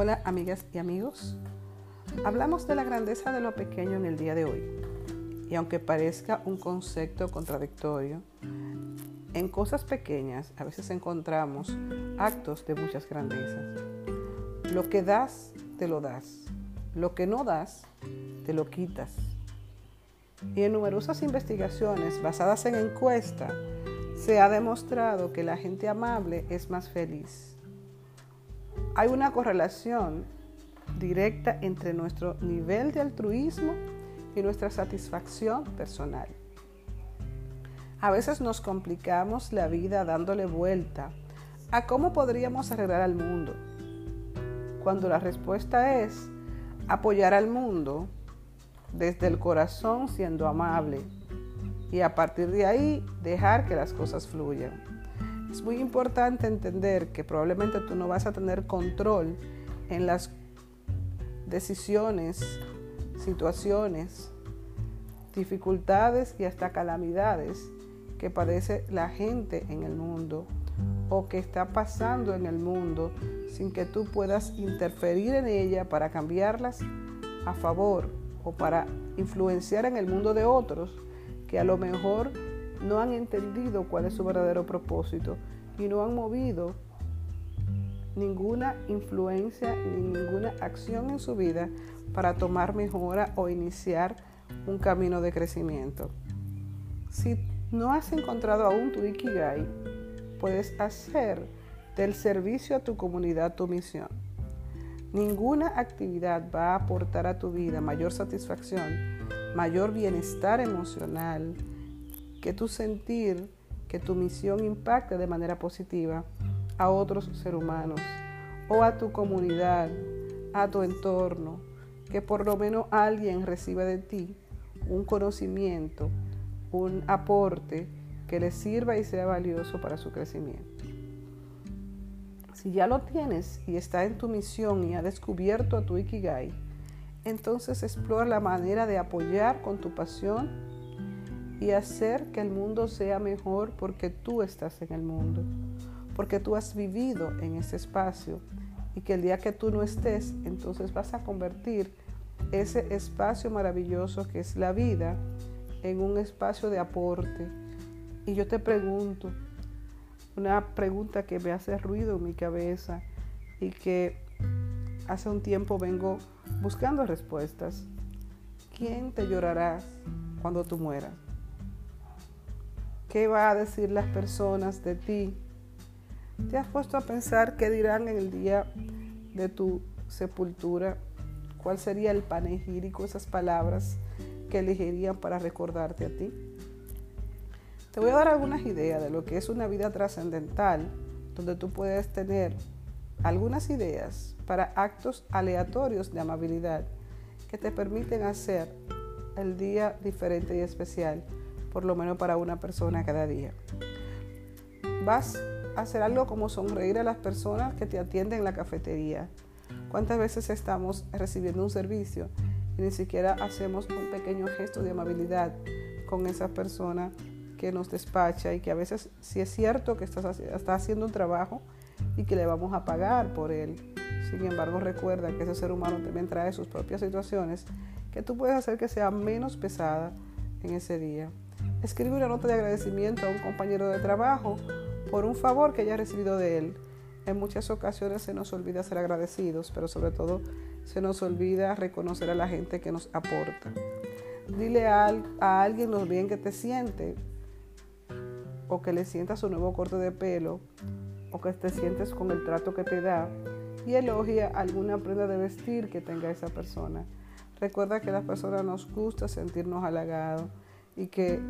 Hola amigas y amigos. Hablamos de la grandeza de lo pequeño en el día de hoy. Y aunque parezca un concepto contradictorio, en cosas pequeñas a veces encontramos actos de muchas grandezas. Lo que das, te lo das. Lo que no das, te lo quitas. Y en numerosas investigaciones basadas en encuesta, se ha demostrado que la gente amable es más feliz. Hay una correlación directa entre nuestro nivel de altruismo y nuestra satisfacción personal. A veces nos complicamos la vida dándole vuelta a cómo podríamos arreglar al mundo, cuando la respuesta es apoyar al mundo desde el corazón siendo amable y a partir de ahí dejar que las cosas fluyan. Es muy importante entender que probablemente tú no vas a tener control en las decisiones, situaciones, dificultades y hasta calamidades que padece la gente en el mundo o que está pasando en el mundo sin que tú puedas interferir en ella para cambiarlas a favor o para influenciar en el mundo de otros que a lo mejor no han entendido cuál es su verdadero propósito y no han movido ninguna influencia ni ninguna acción en su vida para tomar mejora o iniciar un camino de crecimiento. Si no has encontrado aún tu Ikigai, puedes hacer del servicio a tu comunidad tu misión. Ninguna actividad va a aportar a tu vida mayor satisfacción, mayor bienestar emocional, que tu sentir que tu misión impacte de manera positiva a otros seres humanos o a tu comunidad, a tu entorno, que por lo menos alguien reciba de ti un conocimiento, un aporte que le sirva y sea valioso para su crecimiento. Si ya lo tienes y está en tu misión y ha descubierto a tu Ikigai, entonces explora la manera de apoyar con tu pasión y hacer que el mundo sea mejor porque tú estás en el mundo, porque tú has vivido en ese espacio y que el día que tú no estés, entonces vas a convertir ese espacio maravilloso que es la vida en un espacio de aporte. Y yo te pregunto, una pregunta que me hace ruido en mi cabeza y que hace un tiempo vengo buscando respuestas. ¿Quién te llorará cuando tú mueras? ¿Qué va a decir las personas de ti? ¿Te has puesto a pensar qué dirán en el día de tu sepultura? ¿Cuál sería el panegírico, esas palabras que elegirían para recordarte a ti? Te voy a dar algunas ideas de lo que es una vida trascendental, donde tú puedes tener algunas ideas para actos aleatorios de amabilidad que te permiten hacer el día diferente y especial, por lo menos para una persona cada día. Vas a hacer algo como sonreír a las personas que te atienden en la cafetería. ¿Cuántas veces estamos recibiendo un servicio y ni siquiera hacemos un pequeño gesto de amabilidad con esa persona que nos despacha y que a veces sí es cierto que está, está haciendo un trabajo y que le vamos a pagar por él. Sin embargo, recuerda que ese ser humano también trae sus propias situaciones que tú puedes hacer que sea menos pesada en ese día. Escribe una nota de agradecimiento a un compañero de trabajo por un favor que haya recibido de él. En muchas ocasiones se nos olvida ser agradecidos, pero sobre todo se nos olvida reconocer a la gente que nos aporta. Dile a, alguien lo bien que te siente, o que le sientas su nuevo corte de pelo o que te sientes con el trato que te da y elogia alguna prenda de vestir que tenga esa persona. Recuerda que a las personas nos gusta sentirnos halagados y que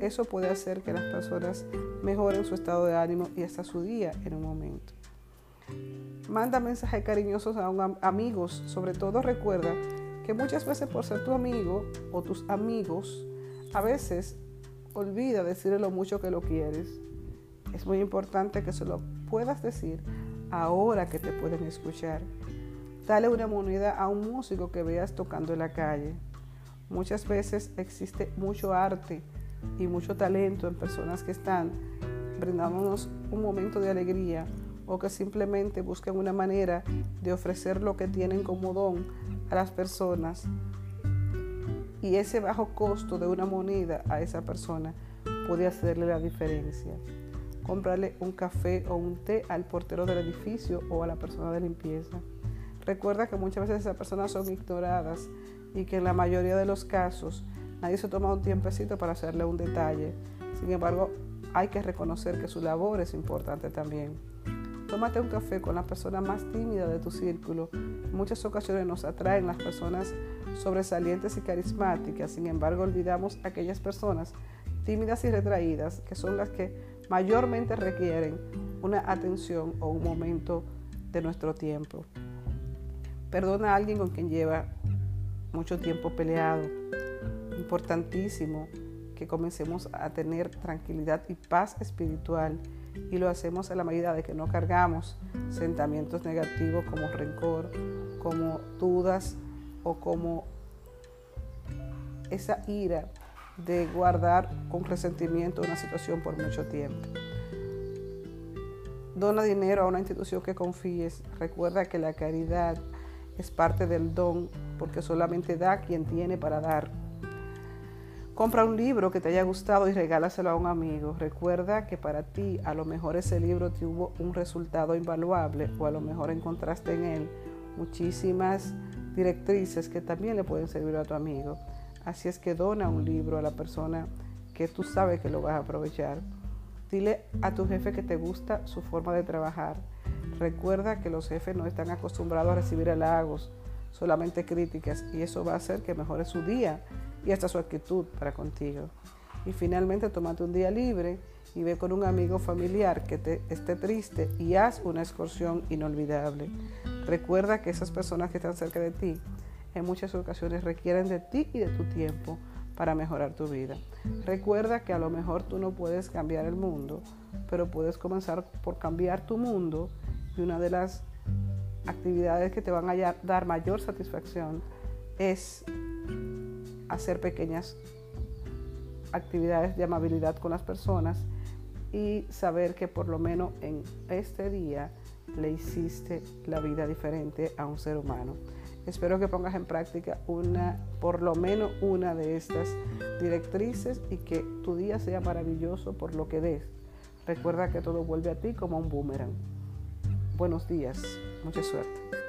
eso puede hacer que las personas mejoren su estado de ánimo y hasta su día en un momento. Manda mensajes cariñosos a un amigos, sobre todo recuerda que muchas veces por ser tu amigo o tus amigos, a veces olvida decirle lo mucho que lo quieres. Es muy importante que se lo puedas decir ahora que te pueden escuchar. Dale una moneda a un músico que veas tocando en la calle. Muchas veces existe mucho arte y mucho talento en personas que están brindándonos un momento de alegría o que simplemente busquen una manera de ofrecer lo que tienen como don a las personas y ese bajo costo de una moneda a esa persona puede hacerle la diferencia. Comprarle un café o un té al portero del edificio o a la persona de limpieza. Recuerda que muchas veces esas personas son ignoradas y que en la mayoría de los casos nadie se toma un tiempecito para hacerle un detalle. Sin embargo, hay que reconocer que su labor es importante también. Tómate un café con la persona más tímida de tu círculo. En muchas ocasiones nos atraen las personas sobresalientes y carismáticas, sin embargo olvidamos aquellas personas tímidas y retraídas que son las que mayormente requieren una atención o un momento de nuestro tiempo. Perdona a alguien con quien lleva mucho tiempo peleado. Importantísimo que comencemos a tener tranquilidad y paz espiritual y lo hacemos a la medida de que no cargamos sentimientos negativos como rencor, como dudas o como esa ira de guardar con resentimiento una situación por mucho tiempo. Dona dinero a una institución que confíes. Recuerda que la caridad es parte del don porque solamente da quien tiene para dar. Compra un libro que te haya gustado y regálaselo a un amigo. Recuerda que para ti a lo mejor ese libro tuvo un resultado invaluable o a lo mejor encontraste en él muchísimas directrices que también le pueden servir a tu amigo. Así es que dona un libro a la persona que tú sabes que lo vas a aprovechar. Dile a tu jefe que te gusta su forma de trabajar. Recuerda que los jefes no están acostumbrados a recibir halagos, solamente críticas, y eso va a hacer que mejore su día y hasta su actitud para contigo. Y finalmente, tómate un día libre y ve con un amigo familiar que te esté triste y haz una excursión inolvidable. Recuerda que esas personas que están cerca de ti en muchas ocasiones requieren de ti y de tu tiempo para mejorar tu vida. Recuerda que a lo mejor tú no puedes cambiar el mundo, pero puedes comenzar por cambiar tu mundo y una de las actividades que te van a dar mayor satisfacción es hacer pequeñas actividades de amabilidad con las personas y saber que por lo menos en este día le hiciste la vida diferente a un ser humano. Espero que pongas en práctica una, por lo menos una de estas directrices y que tu día sea maravilloso por lo que des. Recuerda que todo vuelve a ti como un boomerang. Buenos días, mucha suerte.